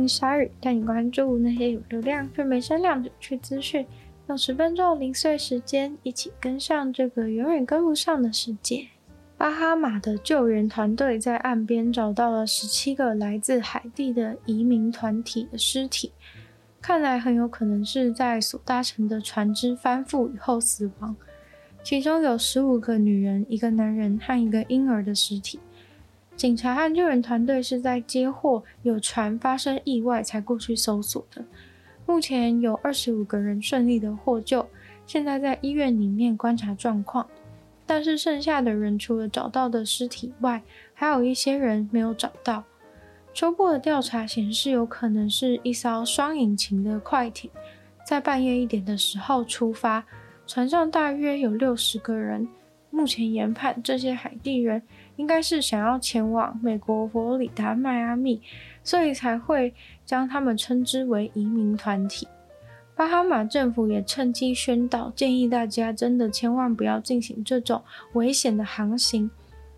欢迎光临鲨语，带你关注那些有流量却没声量的有趣资讯。用十分钟零碎时间，一起跟上这个永远跟不上的世界。巴哈马的救援团队在岸边找到了十七个来自海地的移民团体的尸体，看来很有可能是在所搭乘的船只翻覆以后死亡。其中有十五个女人、一个男人和一个婴儿的尸体。警察和救援团队是在接获有船发生意外才过去搜索的。目前有二十五个人顺利的获救，现在在医院里面观察状况。但是剩下的人除了找到的尸体外，还有一些人没有找到。初步的调查显示，有可能是一艘双引擎的快艇，在半夜一点的时候出发，船上大约有六十个人。目前研判，这些海地人应该是想要前往美国佛罗里达迈阿密，所以才会将他们称之为移民团体。巴哈马政府也趁机宣导，建议大家真的千万不要进行这种危险的航行，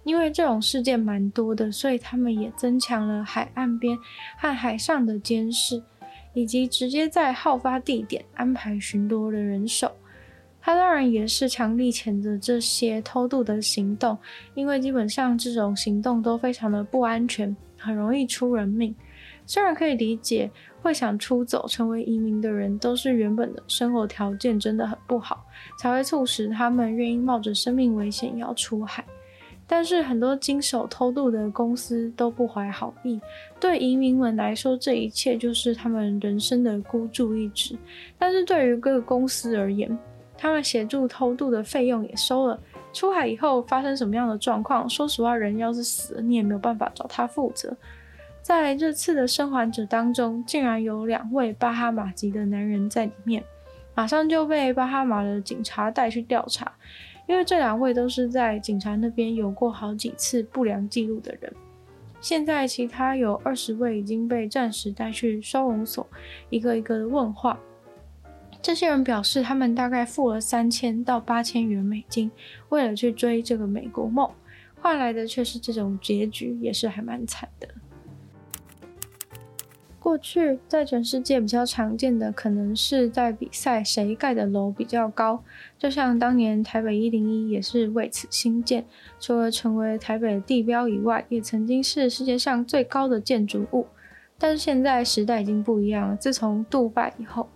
因为这种事件蛮多的，所以他们也增强了海岸边和海上的监视，以及直接在好发地点安排巡逻的人手。他当然也是强力谴责这些偷渡的行动，因为基本上这种行动都非常的不安全，很容易出人命。虽然可以理解，会想出走成为移民的人，都是原本的生活条件真的很不好，才会促使他们愿意冒着生命危险要出海。但是很多经手偷渡的公司都不怀好意，对移民们来说，这一切就是他们人生的孤注一掷。但是对于各个公司而言，他们协助偷渡的费用也收了。出海以后发生什么样的状况，说实话，人要是死了，你也没有办法找他负责。在这次的生还者当中，竟然有两位巴哈马籍的男人在里面，马上就被巴哈马的警察带去调查，因为这两位都是在警察那边有过好几次不良记录的人。现在其他有二十位已经被暂时带去收容所，一个一个的问话。这些人表示，他们大概付了三千到八千元美金，为了去追这个美国梦，换来的却是这种结局，也是还蛮惨的。过去在全世界比较常见的，可能是在比赛谁盖的楼比较高，就像当年台北一零一也是为此兴建，除了成为台北地标以外，也曾经是世界上最高的建筑物。但是现在时代已经不一样了，自从杜拜以后，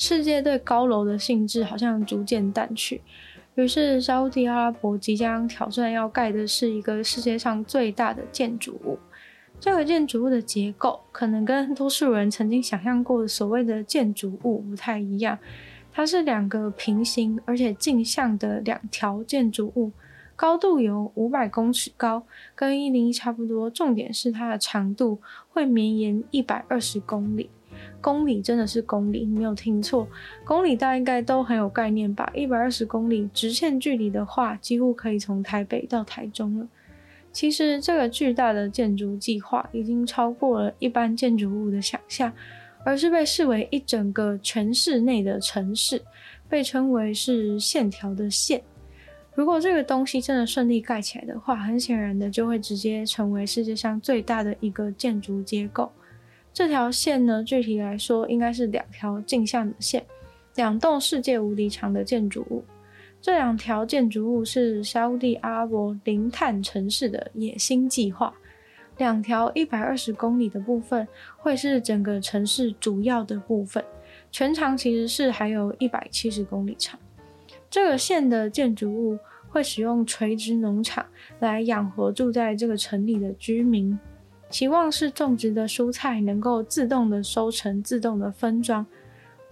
世界对高楼的兴致好像逐渐淡去，于是沙乌地阿拉伯即将挑战要盖的是一个世界上最大的建筑物。这个建筑物的结构可能跟多数人曾经想象过的所谓的建筑物不太一样，它是两个平行而且镜像的两条建筑物，高度有五百公尺高，跟一零一差不多。重点是它的长度会绵延一百二十公里，公里真的是公里，你没有听错，公里大家应该都很有概念吧？一百二十公里直线距离的话，几乎可以从台北到台中了。其实，这个巨大的建筑计划已经超过了一般建筑物的想象，而是被视为一整个全市内的城市，被称为是线条的线。如果这个东西真的顺利盖起来的话，很显然的就会直接成为世界上最大的一个建筑结构。这条线呢，具体来说，应该是两条镜像的线，两栋世界无敌长的建筑物。这两条建筑物是沙乌地阿拉伯零碳城市的野心计划。两条一百二十公里的部分会是整个城市主要的部分，全长其实是还有一百七十公里长。这个线的建筑物会使用垂直农场来养活住在这个城里的居民，期望是种植的蔬菜能够自动的收成、自动的分装。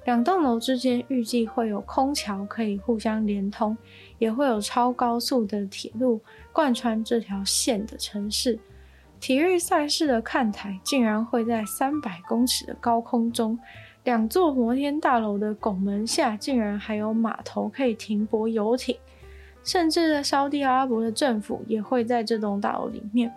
两栋楼之间预计会有空桥可以互相连通，也会有超高速的铁路贯穿这条线的城市。体育赛事的看台竟然会在三百公尺的高空中，两座摩天大楼的拱门下竟然还有码头可以停泊游艇，甚至在沙地阿拉伯的政府也会在这栋大楼里面。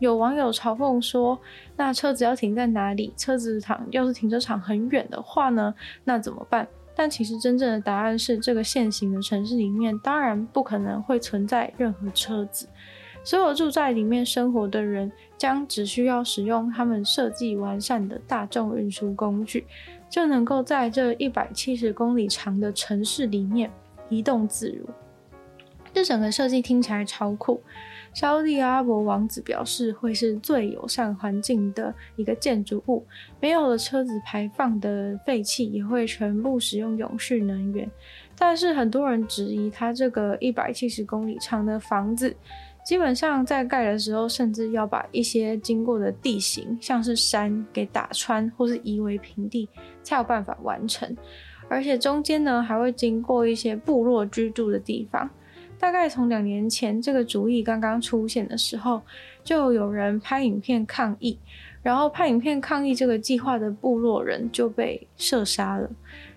有网友嘲讽说：“那车子要停在哪里？车子场要是停车场很远的话呢？那怎么办？”但其实真正的答案是，这个现行的城市里面当然不可能会存在任何车子。所有住在里面生活的人将只需要使用他们设计完善的大众运输工具，就能够在这一百七十公里长的城市里面移动自如。这整个设计听起来超酷。沙地阿伯王子表示，会是最友善环境的一个建筑物，没有了车子排放的废气，也会全部使用永续能源。但是很多人质疑，他这个一百七十公里长的房子，基本上在盖的时候，甚至要把一些经过的地形，像是山给打穿，或是夷为平地，才有办法完成。而且中间呢，还会经过一些部落居住的地方。大概从两年前这个主意刚刚出现的时候，就有人拍影片抗议，然后拍影片抗议这个计划的部落人就被射杀了。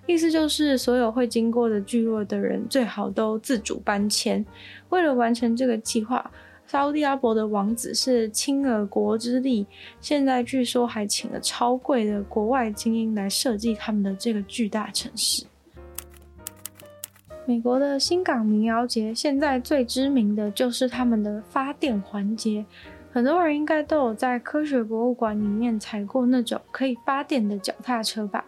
意思就是所有会经过的聚落的人最好都自主搬迁。为了完成这个计划，沙乌地阿伯的王子是倾了国之力，现在据说还请了超贵的国外精英来设计他们的这个巨大城市。美国的新港民谣节现在最知名的就是他们的发电环节，很多人应该都有在科学博物馆里面踩过那种可以发电的脚踏车吧？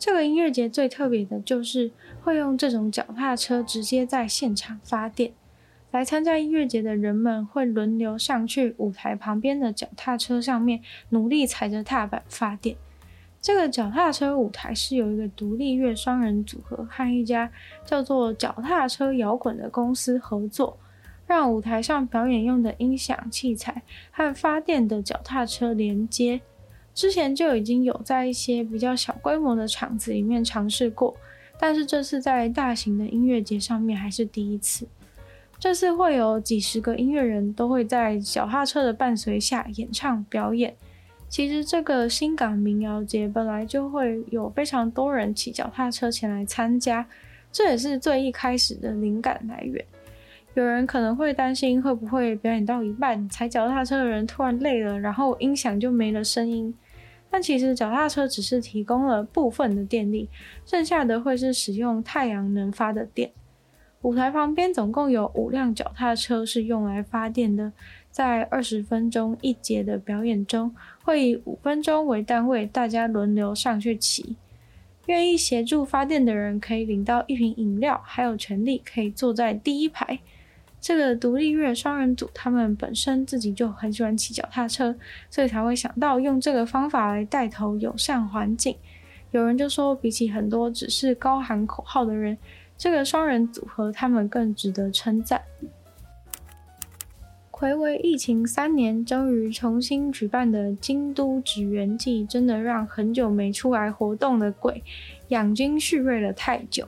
这个音乐节最特别的就是会用这种脚踏车直接在现场发电。来参加音乐节的人们会轮流上去舞台旁边的脚踏车上面，努力踩着踏板发电。这个脚踏车舞台是由一个独立乐双人组合和一家叫做脚踏车摇滚的公司合作，让舞台上表演用的音响器材和发电的脚踏车连接。之前就已经有在一些比较小规模的场子里面尝试过，但是这次在大型的音乐节上面还是第一次。这次会有几十个音乐人都会在脚踏车的伴随下演唱表演。其实这个新港民谣节本来就会有非常多人骑脚踏车前来参加，这也是最一开始的灵感来源。有人可能会担心会不会表演到一半，踩脚踏车的人突然累了，然后音响就没了声音。但其实脚踏车只是提供了部分的电力，剩下的会是使用太阳能发的电。舞台旁边总共有五辆脚踏车是用来发电的。在二十分钟一节的表演中，会以五分钟为单位，大家轮流上去骑。愿意协助发电的人可以领到一瓶饮料，还有权利可以坐在第一排。这个独立乐双人组，他们本身自己就很喜欢骑脚踏车，所以才会想到用这个方法来带头友善环境。有人就说，比起很多只是高喊口号的人，这个双人组合他们更值得称赞。睽违疫情三年，终于重新举办的京都祇园祭，真的让很久没出来活动的鬼养精蓄锐了太久。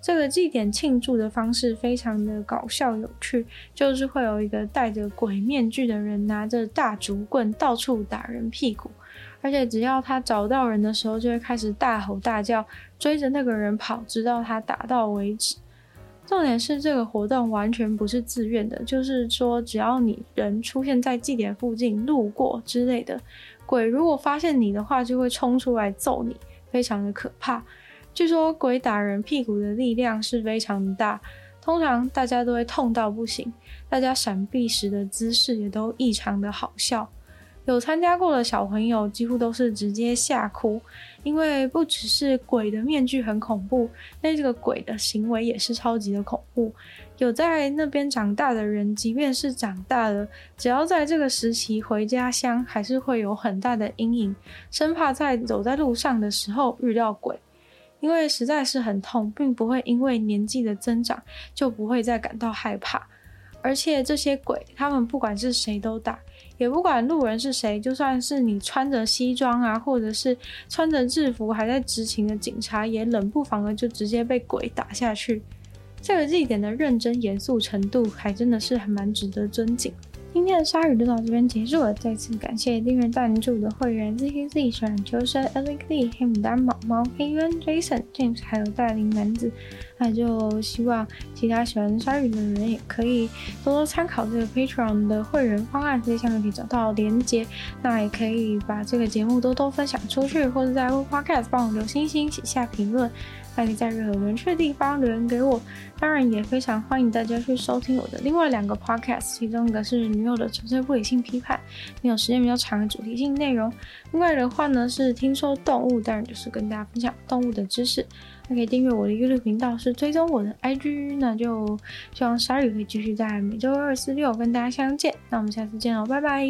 这个祭典庆祝的方式非常的搞笑有趣，就是会有一个戴着鬼面具的人拿着大竹棍到处打人屁股，而且只要他找到人的时候，就会开始大吼大叫，追着那个人跑，直到他打到为止。重点是这个活动完全不是自愿的，就是说只要你人出现在祭典附近、路过之类的，鬼如果发现你的话，就会冲出来揍你，非常的可怕。据说鬼打人屁股的力量是非常的大，通常大家都会痛到不行，大家闪避时的姿势也都异常的好笑。有参加过的小朋友几乎都是直接吓哭，因为不只是鬼的面具很恐怖，那这个鬼的行为也是超级的恐怖。有在那边长大的人，即便是长大了，只要在这个时期回家乡，还是会有很大的阴影，生怕在走在路上的时候遇到鬼，因为实在是很痛，并不会因为年纪的增长就不会再感到害怕。而且这些鬼，他们不管是谁都打。也不管路人是谁，就算是你穿着西装啊，或者是穿着制服还在执勤的警察，也冷不防的就直接被鬼打下去。这个祭典的认真严肃程度，还真的是还蛮值得尊敬。今天的鲨鱼就到这边结束了，再次感谢订阅赞助的会员 ZKZ、小冉秋生、Alex Lee、黑牡丹、毛毛、黑渊、Jason、James，还有带领男子。那就希望其他喜欢鲨鱼的人也可以多多参考这个 Patreon 的会员方案，在下面可以找到连接。那也可以把这个节目多多分享出去，或者在 Apple Podcast 帮我留星星、写下评论。还可以在任何人去的地方留言给我，当然也非常欢迎大家去收听我的另外两个 podcast，其中一个是女友的纯粹不理性批判，没有时间比较长的主题性内容；另外的话呢是听说动物，当然就是跟大家分享动物的知识。还可以订阅我的 YouTube 频道，是追踪我的 IG，那就希望鲨鱼可以继续在每周二、四、六跟大家相见。那我们下次见喽，拜拜。